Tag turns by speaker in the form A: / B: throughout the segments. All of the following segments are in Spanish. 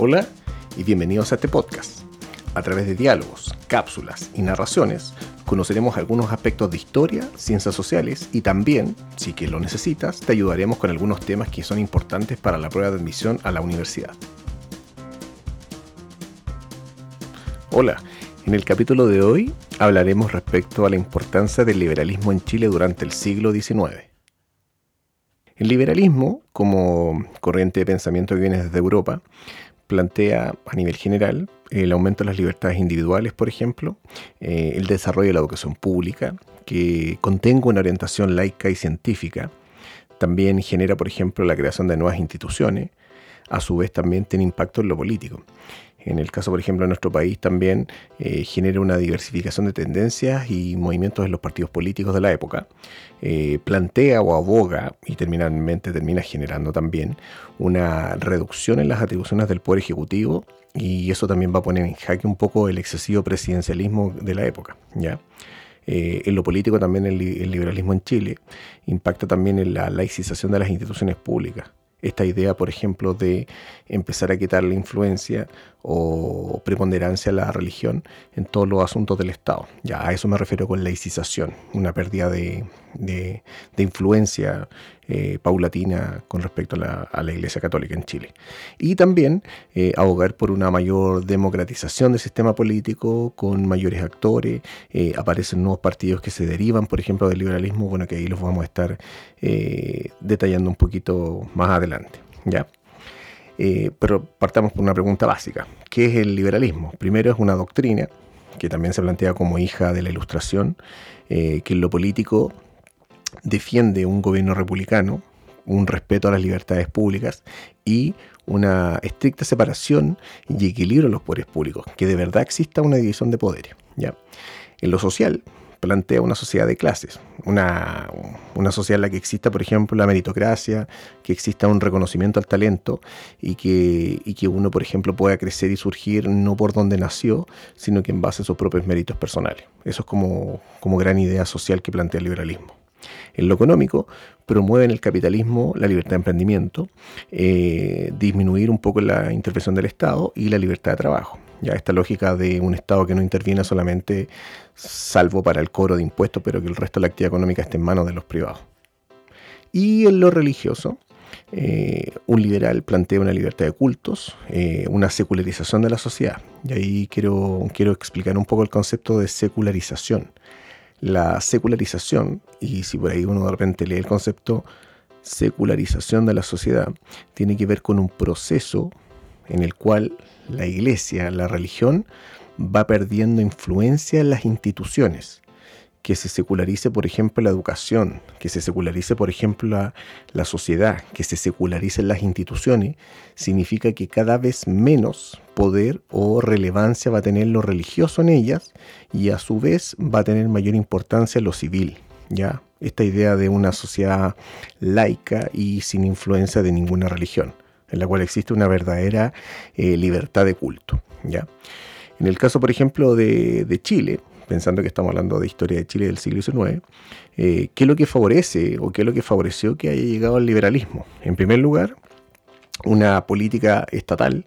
A: Hola y bienvenidos a este podcast. A través de diálogos, cápsulas y narraciones conoceremos algunos aspectos de historia, ciencias sociales y también, si que lo necesitas, te ayudaremos con algunos temas que son importantes para la prueba de admisión a la universidad. Hola, en el capítulo de hoy hablaremos respecto a la importancia del liberalismo en Chile durante el siglo XIX. El liberalismo, como corriente de pensamiento que viene desde Europa, plantea a nivel general el aumento de las libertades individuales, por ejemplo, eh, el desarrollo de la educación pública, que contenga una orientación laica y científica, también genera, por ejemplo, la creación de nuevas instituciones, a su vez también tiene impacto en lo político. En el caso, por ejemplo, de nuestro país también eh, genera una diversificación de tendencias y movimientos en los partidos políticos de la época. Eh, plantea o aboga, y terminalmente termina generando también, una reducción en las atribuciones del Poder Ejecutivo y eso también va a poner en jaque un poco el excesivo presidencialismo de la época. ¿ya? Eh, en lo político también el, el liberalismo en Chile impacta también en la laicización de las instituciones públicas esta idea, por ejemplo, de empezar a quitar la influencia o preponderancia a la religión en todos los asuntos del Estado. Ya a eso me refiero con laicización, una pérdida de, influencia eh, paulatina con respecto a la, Iglesia Católica en Chile. Y también eh, abogar por una mayor democratización del sistema político con mayores actores. Eh, aparecen nuevos partidos que se derivan, por ejemplo, del liberalismo, bueno, que ahí los vamos a estar detallando un poquito más adelante. ¿ya? pero partamos por una pregunta básica. ¿Qué es el liberalismo? Primero es una doctrina que también se plantea como hija de la ilustración, que en lo político defiende un gobierno republicano, un respeto a las libertades públicas y una estricta separación y equilibrio de los poderes públicos, que de verdad exista una división de poderes. ¿ya? En lo social, plantea una sociedad de clases, una, una, sociedad en la que exista, por ejemplo, la meritocracia, que exista un reconocimiento al talento y que, y que uno, por ejemplo, pueda crecer y surgir no por donde nació, sino que en base a sus propios méritos personales. Eso es como, como gran idea social que plantea el liberalismo. En lo económico, promueven el capitalismo, la libertad de emprendimiento, eh, disminuir un poco la intervención del Estado y la libertad de trabajo. Ya esta lógica de un Estado que no interviene solamente salvo para el cobro de impuestos, pero que el resto de la actividad económica esté en manos de los privados. Y en lo religioso, eh, un liberal plantea una libertad de cultos, eh, una secularización de la sociedad. Y ahí quiero, quiero explicar un poco el concepto de secularización la secularización, y si por ahí uno de repente lee el concepto secularización de la sociedad, tiene que ver con un proceso en el cual la iglesia, la religión, va perdiendo influencia en las instituciones que se secularice, por ejemplo, la educación, que se secularice, por ejemplo, la, sociedad, que se secularicen las instituciones, significa que cada vez menos poder o relevancia va a tener lo religioso en ellas y a su vez va a tener mayor importancia lo civil. ¿ya? Esta idea de una sociedad laica y sin influencia de ninguna religión, en la cual existe una verdadera eh, libertad de culto. ¿ya? En el caso, por ejemplo, de, de Chile, pensando que estamos hablando de historia de Chile del siglo XIX, eh, ¿qué es lo que favorece o qué es lo que favoreció que haya llegado al liberalismo? En primer lugar, una política estatal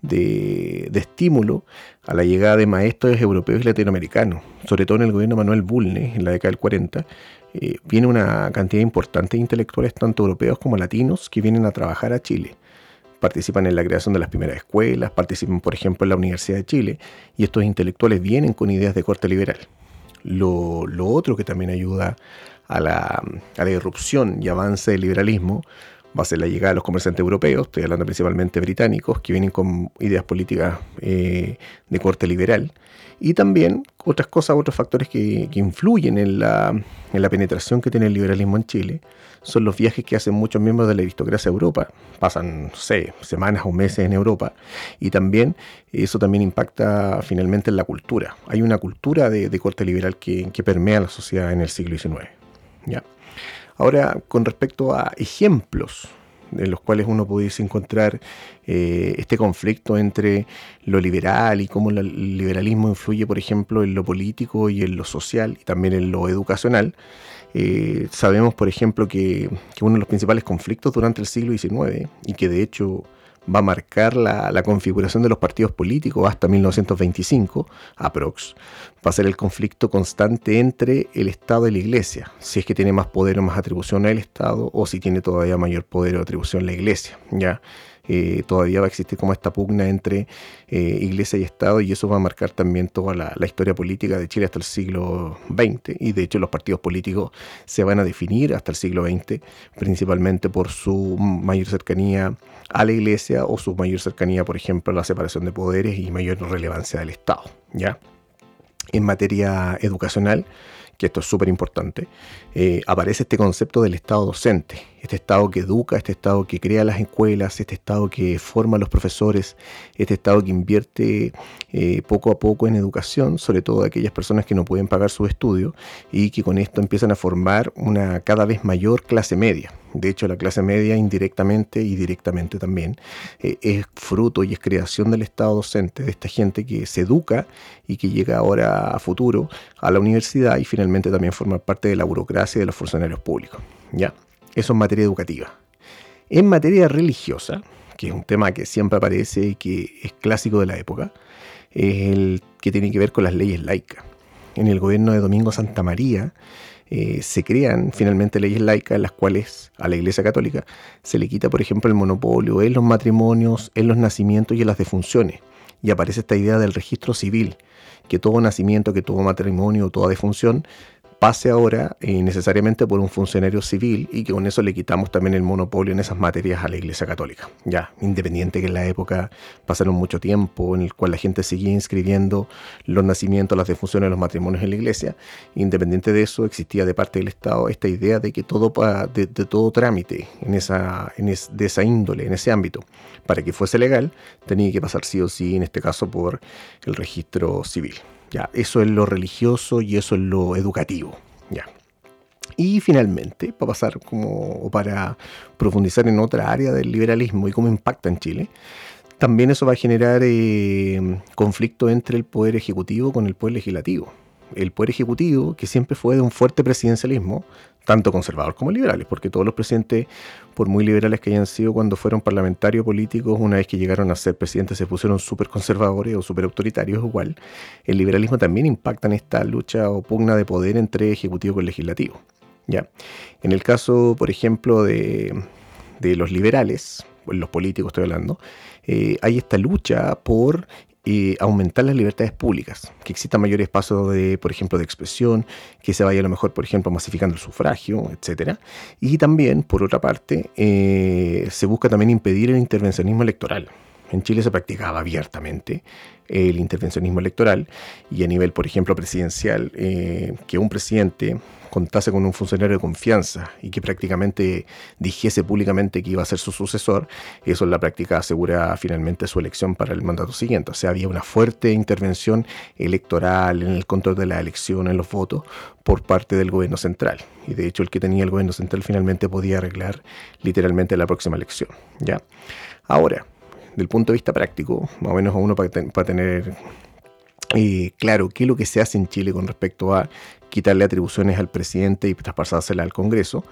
A: de, estímulo a la llegada de maestros europeos y latinoamericanos, sobre todo en el gobierno de Manuel Bulnes en la década del 40, eh, viene una cantidad importante de intelectuales, tanto europeos como latinos, que vienen a trabajar a Chile participan en la creación de las primeras escuelas, participan, por ejemplo, en la Universidad de Chile, y estos intelectuales vienen con ideas de corte liberal. Lo, otro que también ayuda a la, a la irrupción y avance del liberalismo va a ser la llegada de los comerciantes europeos, estoy hablando principalmente británicos, que vienen con ideas políticas eh, de corte liberal, y también otras cosas, otros factores que, influyen en la, en la, penetración que tiene el liberalismo en Chile, son los viajes que hacen muchos miembros de la aristocracia a Europa, pasan, no sé, semanas o meses en Europa, y también eso también impacta finalmente en la cultura. Hay una cultura de, corte liberal que, que permea la sociedad en el siglo XIX. ¿ya? Ahora, con respecto a ejemplos en los cuales uno pudiese encontrar eh, este conflicto entre lo liberal y cómo el liberalismo influye, por ejemplo, en lo político y en lo social y también en lo educacional. Eh, sabemos, por ejemplo, que, uno de los principales conflictos durante el siglo XIX y que de hecho va a marcar la, configuración de los partidos políticos hasta 1925, aprox, va a ser el conflicto constante entre el Estado y la Iglesia, si es que tiene más poder o más atribución el Estado, o si tiene todavía mayor poder o atribución la Iglesia, ¿ya? Eh, todavía va a existir como esta pugna entre eh, iglesia y Estado y eso va a marcar también toda la, historia política de Chile hasta el siglo XX y de hecho los partidos políticos se van a definir hasta el siglo XX principalmente por su mayor cercanía a la iglesia o su mayor cercanía por ejemplo a la separación de poderes y mayor relevancia del Estado. ¿ya? En materia educacional, que esto es súper importante, eh, aparece este concepto del Estado docente, este Estado que educa, este Estado que crea las escuelas, este Estado que forma a los profesores, este Estado que invierte eh, poco a poco en educación, sobre todo aquellas personas que no pueden pagar su estudio y que con esto empiezan a formar una cada vez mayor clase media. De hecho, la clase media indirectamente y directamente también eh, es fruto y es creación del Estado docente, de esta gente que se educa y que llega ahora a futuro a la universidad y finalmente también forma parte de la burocracia y de los funcionarios públicos. ¿ya? Eso en materia educativa. En materia religiosa, que es un tema que siempre aparece y que es clásico de la época, es el que tiene que ver con las leyes laicas. En el gobierno de Domingo Santa María eh, se crean finalmente leyes laicas en las cuales a la Iglesia Católica se le quita, por ejemplo, el monopolio en los matrimonios, en los nacimientos y en las defunciones. Y aparece esta idea del registro civil, que todo nacimiento, que todo matrimonio, toda defunción pase ahora eh, necesariamente por un funcionario civil y que con eso le quitamos también el monopolio en esas materias a la Iglesia Católica. Ya, independiente que en la época pasaron mucho tiempo en el cual la gente seguía inscribiendo los nacimientos, las defunciones, los matrimonios en la Iglesia, independiente de eso existía de parte del Estado esta idea de que todo de, todo trámite en esa, de esa índole, en ese ámbito, para que fuese legal, tenía que pasar sí o sí, en este caso, por el registro civil. Ya, eso es lo religioso y eso es lo educativo. Ya. Y finalmente, para pasar como para profundizar en otra área del liberalismo y cómo impacta en Chile, también eso va a generar eh, conflicto entre el poder ejecutivo con el poder legislativo el poder ejecutivo, que siempre fue de un fuerte presidencialismo, tanto conservador como liberales, porque todos los presidentes, por muy liberales que hayan sido cuando fueron parlamentarios políticos, una vez que llegaron a ser presidentes se pusieron súper conservadores o súper autoritarios igual, el liberalismo también impacta en esta lucha o pugna de poder entre ejecutivo y legislativo. ¿ya? En el caso, por ejemplo, de, de los liberales, los políticos estoy hablando, eh, hay esta lucha por aumentar las libertades públicas, que exista mayor espacio de, por ejemplo, de expresión, que se vaya a lo mejor, por ejemplo, masificando el sufragio, etcétera. Y también, por otra parte, eh, se busca también impedir el intervencionismo electoral. En Chile se practicaba abiertamente el intervencionismo electoral y a nivel, por ejemplo, presidencial, eh, que un presidente contase con un funcionario de confianza y que prácticamente dijese públicamente que iba a ser su sucesor, eso en la práctica asegura finalmente su elección para el mandato siguiente. O sea, había una fuerte intervención electoral en el control de la elección, en los votos, por parte del gobierno central. Y de hecho el que tenía el gobierno central finalmente podía arreglar literalmente la próxima elección. ¿ya? Ahora, del punto de vista práctico, más o menos a uno para, tener eh, claro qué es lo que se hace en Chile con respecto a quitarle atribuciones al presidente y traspasárselas al Congreso,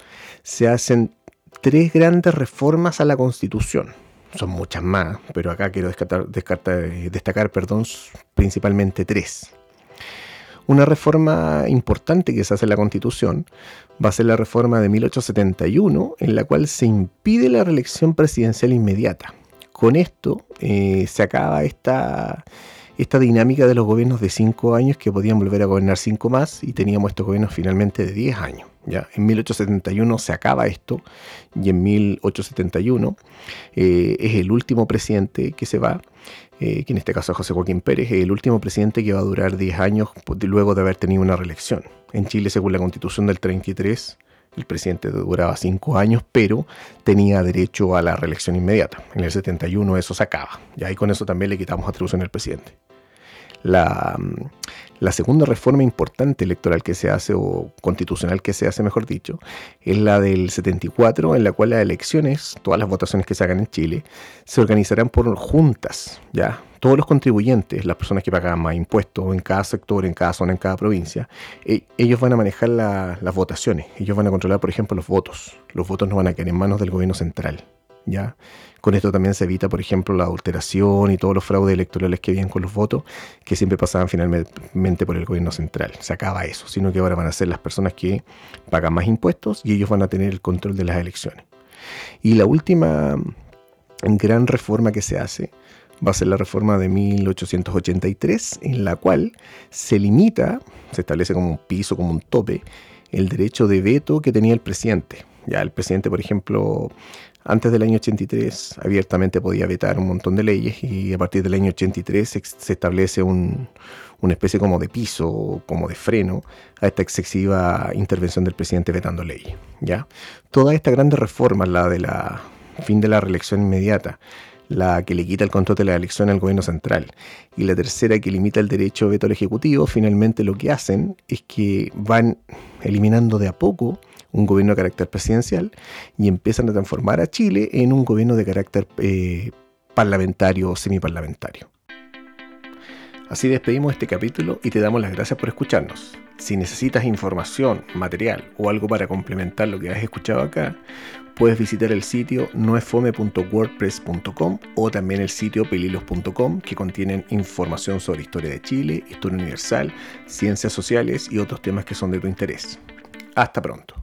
A: se hacen tres grandes reformas a la Constitución. Son muchas más, pero acá quiero destacar perdón, principalmente tres. Una reforma importante que se hace en la Constitución va a ser la reforma de 1871, en la cual se impide la reelección presidencial inmediata. Con esto eh, se acaba esta, esta dinámica de los gobiernos de cinco años que podían volver a gobernar cinco más y teníamos estos gobiernos finalmente de 10 años. ¿ya? En 1871 se acaba esto y en 1871 eh, es el último presidente que se va, eh, que en este caso es José Joaquín Pérez, el último presidente que va a durar 10 años luego de haber tenido una reelección. En Chile, según la constitución del 33, el presidente duraba cinco años, pero tenía derecho a la reelección inmediata. En el 71 eso se acaba. Y ahí con eso también le quitamos atribución al presidente. La, la, segunda reforma importante electoral que se hace, o constitucional que se hace, mejor dicho, es la del 74, en la cual las elecciones, todas las votaciones que se hagan en Chile, se organizarán por juntas, ¿ya? todos los contribuyentes, las personas que pagan más impuestos en cada sector, en cada zona, en cada provincia, eh, ellos van a manejar las votaciones, ellos van a controlar, por ejemplo, los votos. Los votos no van a quedar en manos del gobierno central. ¿Ya? Con esto también se evita, por ejemplo, la adulteración y todos los fraudes electorales que habían con los votos, que siempre pasaban finalmente por el gobierno central. Se acaba eso, sino que ahora van a ser las personas que pagan más impuestos y ellos van a tener el control de las elecciones. Y la última gran reforma que se hace va a ser la reforma de 1883, en la cual se limita, se establece como un piso, como un tope, el derecho de veto que tenía el presidente. Ya el presidente, por ejemplo, antes del año 83 abiertamente podía vetar un montón de leyes y a partir del año 83 se, establece una especie como de piso, como de freno a esta excesiva intervención del presidente vetando leyes. ¿ya? Toda esta grande reforma, la de la fin de la reelección inmediata, la que le quita el control de la elección al gobierno central y la tercera que limita el derecho de veto al Ejecutivo, finalmente lo que hacen es que van eliminando de a poco un gobierno de carácter presidencial y empiezan a transformar a Chile en un gobierno de carácter eh, parlamentario o semiparlamentario. Así despedimos este capítulo y te damos las gracias por escucharnos. Si necesitas información, material o algo para complementar lo que has escuchado acá, puedes visitar el sitio noesfome.wordpress.com o también el sitio pelilos.com que contienen información sobre historia de Chile, historia universal, ciencias sociales y otros temas que son de tu interés. Hasta pronto.